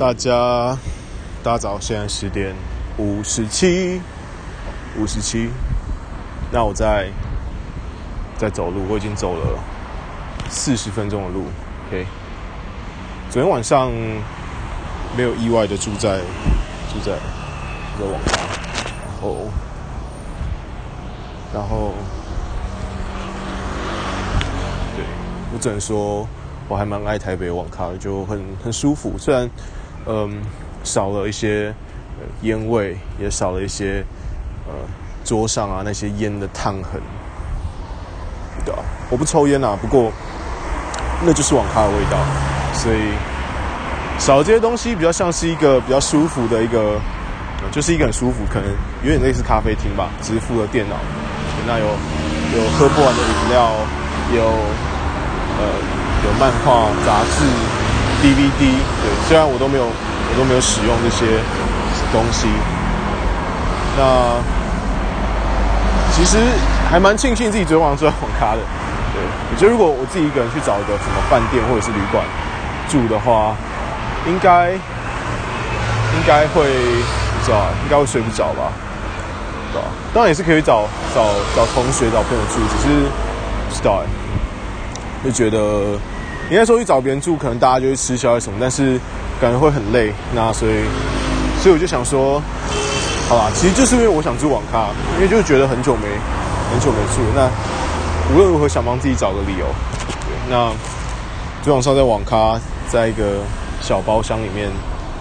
大家，大早，现在十点五十七，五十七。那我在在走路，我已经走了四十分钟的路。OK，昨天晚上没有意外的住在住在住在网咖，然后然后对，我只能说。我还蛮爱台北网咖的，就很很舒服。虽然，嗯，少了一些烟味，也少了一些呃桌上啊那些烟的烫痕。对啊，我不抽烟啊，不过那就是网咖的味道。所以少了这些东西，比较像是一个比较舒服的一个，就是一个很舒服，可能有点类似咖啡厅吧，只是附了电脑。那有有喝不完的饮料，有呃。有漫画、杂志、DVD，对，虽然我都没有，我都没有使用这些东西。那其实还蛮庆幸自己昨天晚上住在网咖的。对，我觉得如果我自己一个人去找一个什么饭店或者是旅馆住的话，应该应该会不知道，应该会睡不着吧？对吧？当然也是可以找找找同学、找朋友住，只是不知道哎。就觉得，应该说去找别人住，可能大家就会吃宵夜什么，但是感觉会很累。那所以，所以我就想说，好吧，其实就是因为我想住网咖，因为就觉得很久没很久没住。那无论如何想帮自己找个理由。那昨晚上在网咖，在一个小包厢里面，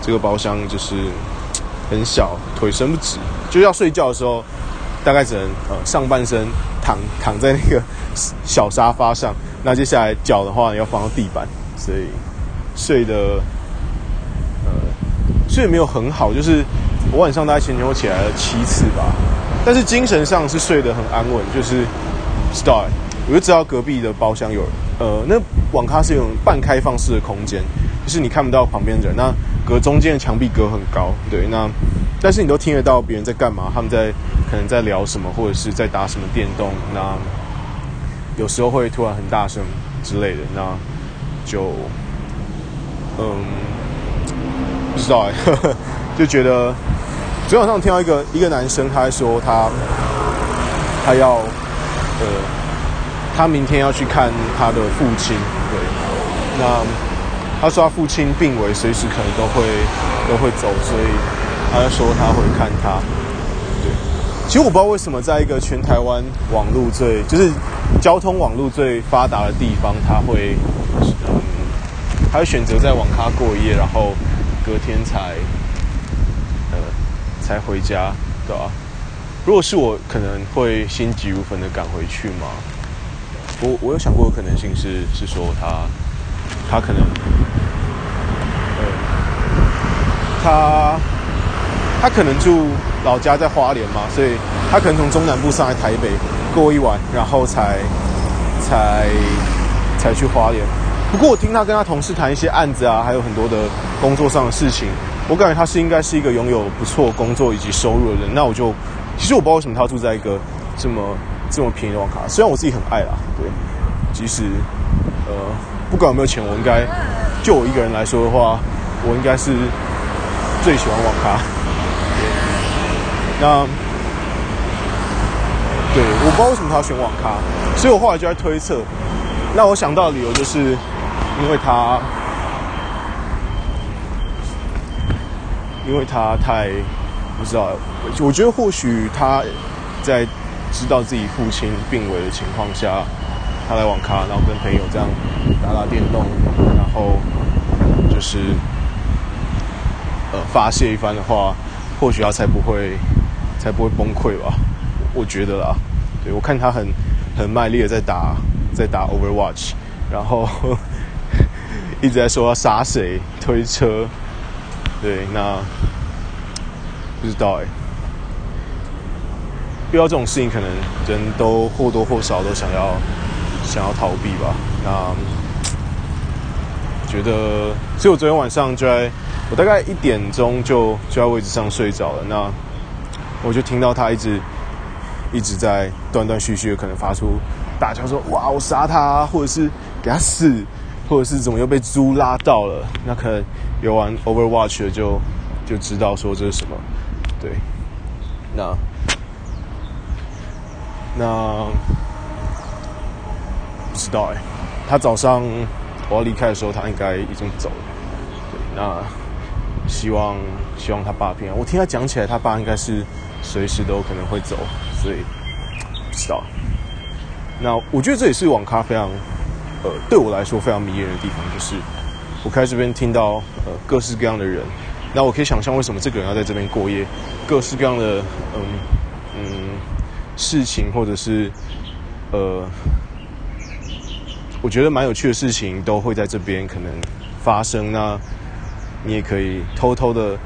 这个包厢就是很小，腿伸不直，就要睡觉的时候，大概只能呃上半身躺 躺在那个小沙发上。那接下来脚的话，要放到地板，所以睡得呃睡没有很好，就是我晚上大概前前后起来了七次吧，但是精神上是睡得很安稳，就是 start 我就知道隔壁的包厢有，呃，那网咖是有半开放式的空间，就是你看不到旁边人，那隔中间的墙壁隔很高，对，那但是你都听得到别人在干嘛，他们在可能在聊什么，或者是在打什么电动，那。有时候会突然很大声之类的，那就嗯不知道 哎，就觉得昨天晚上听到一个一个男生，他说他他要呃他明天要去看他的父亲，对，那他说他父亲病危，随时可能都会都会走，所以他就说他会看他。对其实我不知道为什么，在一个全台湾网络最就是交通网络最发达的地方，他会嗯，他会选择在网咖过夜，然后隔天才呃才回家，对吧？如果是我，可能会心急如焚的赶回去嘛。我我有想过可能性是是说他他可能呃他。他可能住老家在花莲嘛，所以他可能从中南部上来台北过一晚，然后才才才去花莲。不过我听他跟他同事谈一些案子啊，还有很多的工作上的事情，我感觉他是应该是一个拥有不错工作以及收入的人。那我就其实我不知道为什么他住在一个这么这么便宜的网咖，虽然我自己很爱啦，对，即使呃不管有没有钱，我应该就我一个人来说的话，我应该是最喜欢网咖。那对，我不知道为什么他要选网咖，所以我后来就在推测。那我想到的理由就是，因为他，因为他太不知道，我觉得或许他在知道自己父亲病危的情况下，他来网咖，然后跟朋友这样打打电动，然后就是呃发泄一番的话，或许他才不会。才不会崩溃吧？我觉得啦，对，我看他很很卖力的在打在打 Overwatch，然后 一直在说要杀谁推车，对，那不知道哎、欸，遇到这种事情，可能人都或多或少都想要想要逃避吧。那觉得，所以我昨天晚上就在我大概一点钟就就在位置上睡着了。那我就听到他一直一直在断断续续的，可能发出大叫说：“哇，我杀他，或者是给他死。”或者是怎么又被猪拉到了？那可能有玩 Overwatch 的就就知道说这是什么。对，那那不知道哎、他早上我要离开的时候，他应该已经走了。对，那希望希望他爸平安。我听他讲起来，他爸应该是随时都可能会走，所以不知道。那我觉得这也是网咖非常。呃，对我来说非常迷人的地方，就是我开这边听到呃各式各样的人，那我可以想象为什么这个人要在这边过夜，各式各样的嗯嗯事情，或者是呃，我觉得蛮有趣的事情都会在这边可能发生。那你也可以偷偷的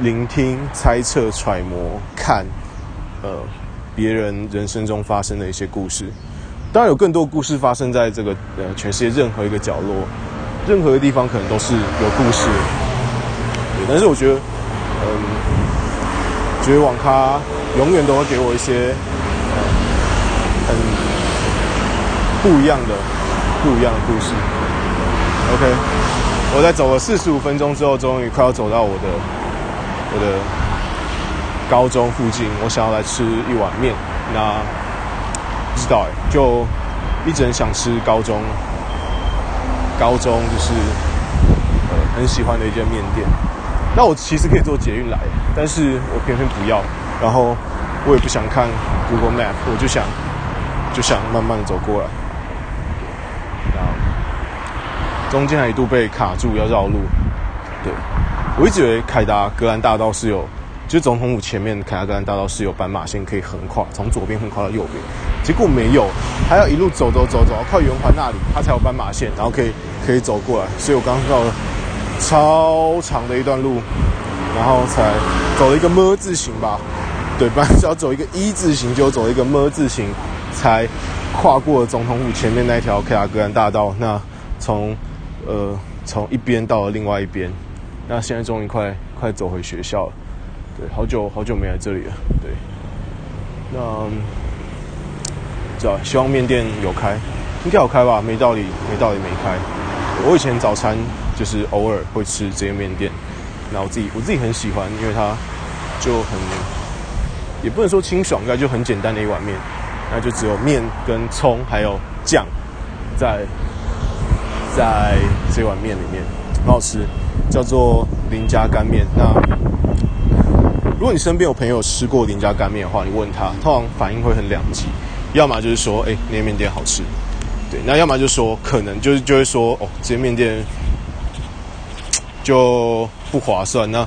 聆听、猜测、揣摩、看呃别人人生中发生的一些故事。当然有更多故事发生在这个呃全世界任何一个角落，任何的地方可能都是有故事的。对，但是我觉得，嗯，觉得网咖永远都会给我一些呃很不一样的、不一样的故事。OK，我在走了四十五分钟之后，终于快要走到我的我的高中附近，我想要来吃一碗面。那。不知道哎，就一直很想吃高中，高中就是呃很喜欢的一间面店。那我其实可以坐捷运来，但是我偏偏不要。然后我也不想看 Google Map，我就想就想慢慢的走过来。然后中间还一度被卡住要绕路。对，我一直以为凯达格兰大道是有。就总统府前面凯达格兰大道是有斑马线可以横跨，从左边横跨到右边，结果没有，还要一路走走走走到靠圆环那里，它才有斑马线，然后可以可以走过来。所以我刚刚绕了超长的一段路，然后才走了一个么字形吧。对，本来是要走一个一字形，就走一个么字形，才跨过总统府前面那条凯达格兰大道。那从呃从一边到另外一边，那现在终于快快走回学校了。对，好久好久没来这里了。对，那，知道希望面店有开，应该有开吧？没道理，没道理没开。我以前早餐就是偶尔会吃这些面店，那我自己我自己很喜欢，因为它就很，也不能说清爽，应该就很简单的一碗面，那就只有面跟葱还有酱，在在这碗面里面，很好吃，叫做林家干面。那。如果你身边有朋友吃过林家干面的话，你问他，通常反应会很两极，要么就是说，哎、那间面店好吃，对，那要么就说，可能就是就会说，哦，这间面店就不划算。那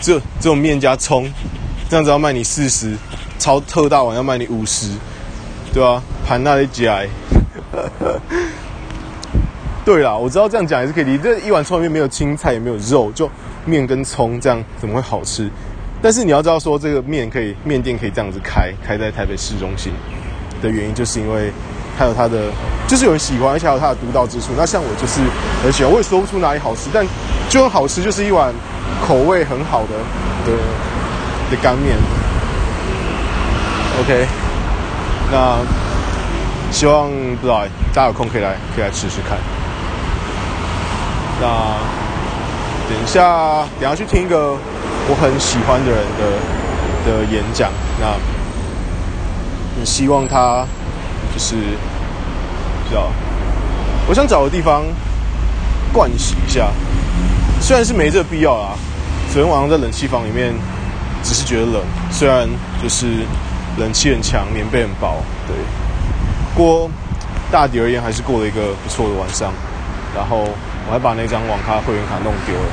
这这种面加葱，这样子要卖你四十，超特大碗要卖你五十，对吧？盘那里夹。对啦，我知道这样讲也是可以理解。这一碗葱里面没有青菜，也没有肉，就面跟葱，这样怎么会好吃？但是你要知道，说这个面可以面店可以这样子开，开在台北市中心的原因，就是因为它有它的，就是有人喜欢，而且有它的独到之处。那像我就是很喜欢，我也说不出哪里好吃，但就很好吃，就是一碗口味很好的的的干面。OK，那希望不知道大家有空可以来，可以来吃吃看。那等一下，等下去听一个。我很喜欢的人的的演讲，那你希望他就是，知道，我想找个地方灌洗一下，虽然是没这个必要啦。昨天晚上在冷气房里面，只是觉得冷，虽然就是冷气很强，棉被很薄，对。不过大体而言，还是过了一个不错的晚上。然后我还把那张网咖会员卡弄丢了。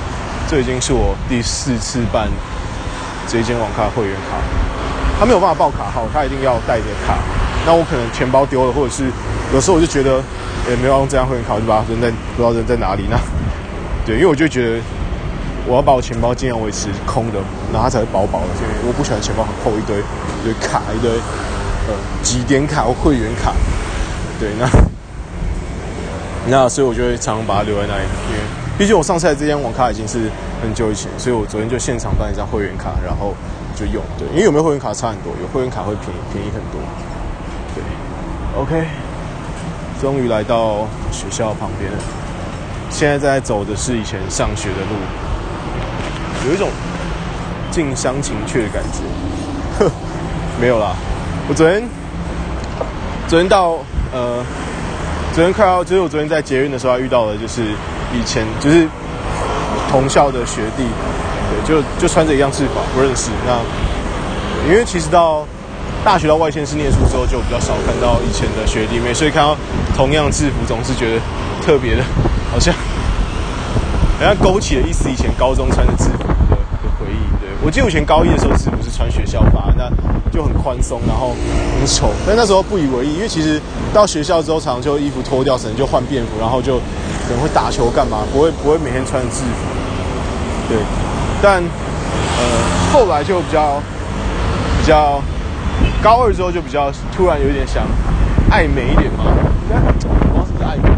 这已经是我第四次办这间网咖会员卡，他没有办法报卡号，他一定要带点卡。那我可能钱包丢了，或者是有时候我就觉得，也没有用这张会员卡，我就把它扔在不知道扔在哪里。那 对，因为我就觉得我要把我钱包尽量维持空的，然后它才会薄薄的。因为我不喜欢钱包很厚一堆，一堆卡一堆，呃，几点卡或会员卡。对，那那所以我就会常常把它留在那里，因为。毕竟我上次来这间网咖已经是很久以前，所以我昨天就现场办一张会员卡，然后就用。对，因为有没有会员卡差很多，有会员卡会便宜便宜很多。对，OK，终于来到学校旁边了。现在在走的是以前上学的路，有一种近乡情怯的感觉。呵，没有啦，我昨天昨天到呃，昨天快要就是我昨天在捷运的时候还遇到的，就是以前就是同校的学弟，对，就就穿着一样制服，不认识。那因为其实到大学到外县市念书之后，就比较少看到以前的学弟妹，所以看到同样制服，总是觉得特别的。好像，好像勾起了一丝以前高中穿的制服。我记得以前高一的时候制服是穿学校发，那就很宽松，然后很丑。但那时候不以为意，因为其实到学校之后，常常就衣服脱掉，可能就换便服，然后就可能会打球干嘛，不会不会每天穿制服。对，但呃后来就比较比较高二之后就比较突然有点想爱美一点嘛，应该不知道是不是爱美。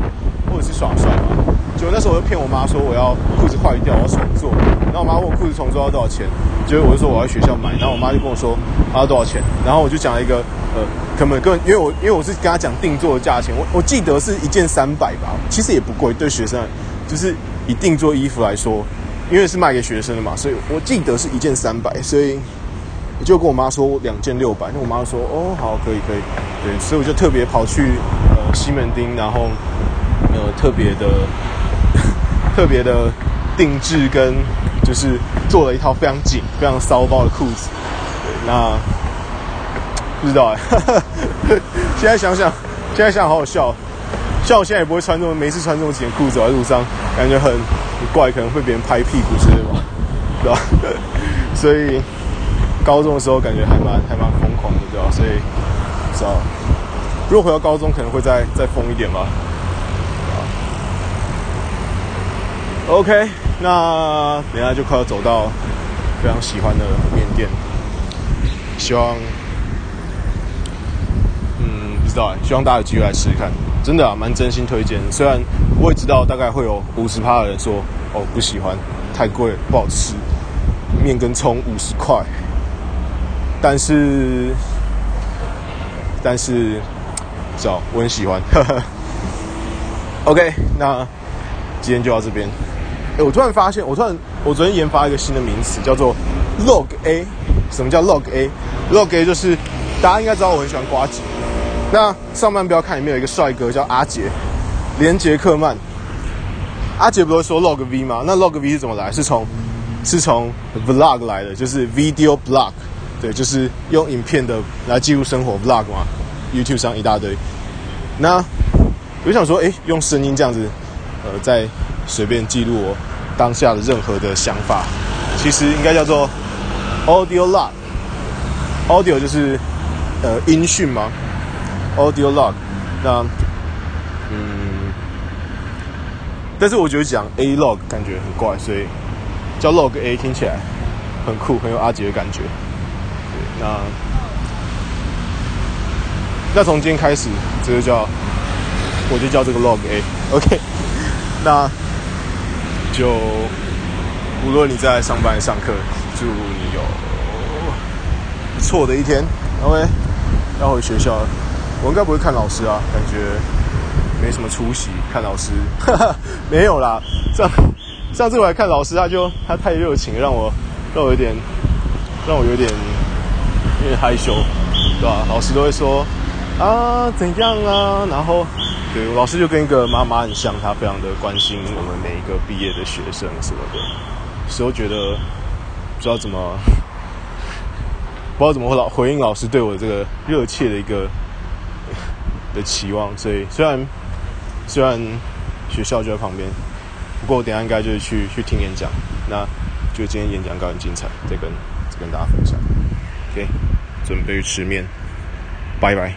或者是耍帅嘛？就那时候我就骗我妈说我要裤子坏掉，我要重做。然后我妈问我裤子重做要多少钱，结果我就说我要学校买。然后我妈就跟我说要多少钱。然后我就讲了一个呃，根本根本因为我因为我是跟她讲定做的价钱，我我记得是一件三百吧，其实也不贵，对学生就是以定做衣服来说，因为是卖给学生的嘛，所以我记得是一件三百，所以我就跟我妈说两件六百。那我妈说哦好可以可以，对，所以我就特别跑去呃西门町，然后。呃，特别的、特别的定制跟就是做了一套非常紧、非常骚包的裤子。那不知道哎，现在想想，现在想想好好笑。像我现在也不会穿这么，没事穿这么紧裤子在路上，感觉很怪，可能会别人拍屁股之类吧，对吧？所以高中的时候感觉还蛮还蛮疯狂的，对吧？所以不知道，如果回到高中，可能会再再疯一点吧。OK，那等下就快要走到非常喜欢的面店，希望，嗯，不知道，希望大家有机会来试试看，真的啊，蛮真心推荐。虽然我也知道大概会有五十趴的人说，哦，不喜欢，太贵，不好吃，面跟葱五十块，但是，但是，知道我很喜欢。OK，那今天就到这边。欸、我突然发现，我突然，我昨天研发一个新的名词，叫做 Log A。什么叫 Log A？Log A 就是大家应该知道，我很喜欢瓜吉。那上半标看里面有一个帅哥叫阿杰，连杰克曼。阿杰不是说 Log V 吗？那 Log V 是怎么来？是从是从 Vlog 来的，就是 Video Blog。对，就是用影片的来记录生活 Vlog 嘛。YouTube 上一大堆。那我想说，哎、用声音这样子，呃，在。随便记录我当下的任何的想法，其实应该叫做 audio log。audio 就是呃音讯吗？audio log。那嗯，但是我觉得讲 A log 感觉很怪，所以叫 log A 听起来很酷，很有阿杰的感觉。对，那那从今天开始，这就叫我就叫这个 log A。OK，那。就无论你在上班上课，祝你有不错的一天。OK，要回学校了，我应该不会看老师啊，感觉没什么出息。看老师，哈哈，没有啦。上上次我来看老师，他就他太热情，让我让我有点让我有点有点害羞，对吧？老师都会说啊怎样啊，然后。对，老师就跟一个妈妈很像，他非常的关心我们每一个毕业的学生什么的，所以我觉得不知道怎么 不知道怎么回老回应老师对我这个热切的一个的期望，所以虽然虽然学校就在旁边，不过我等下应该就是去去听演讲，那就今天演讲搞很精彩，再跟再跟大家分享。OK，准备去吃面，拜拜。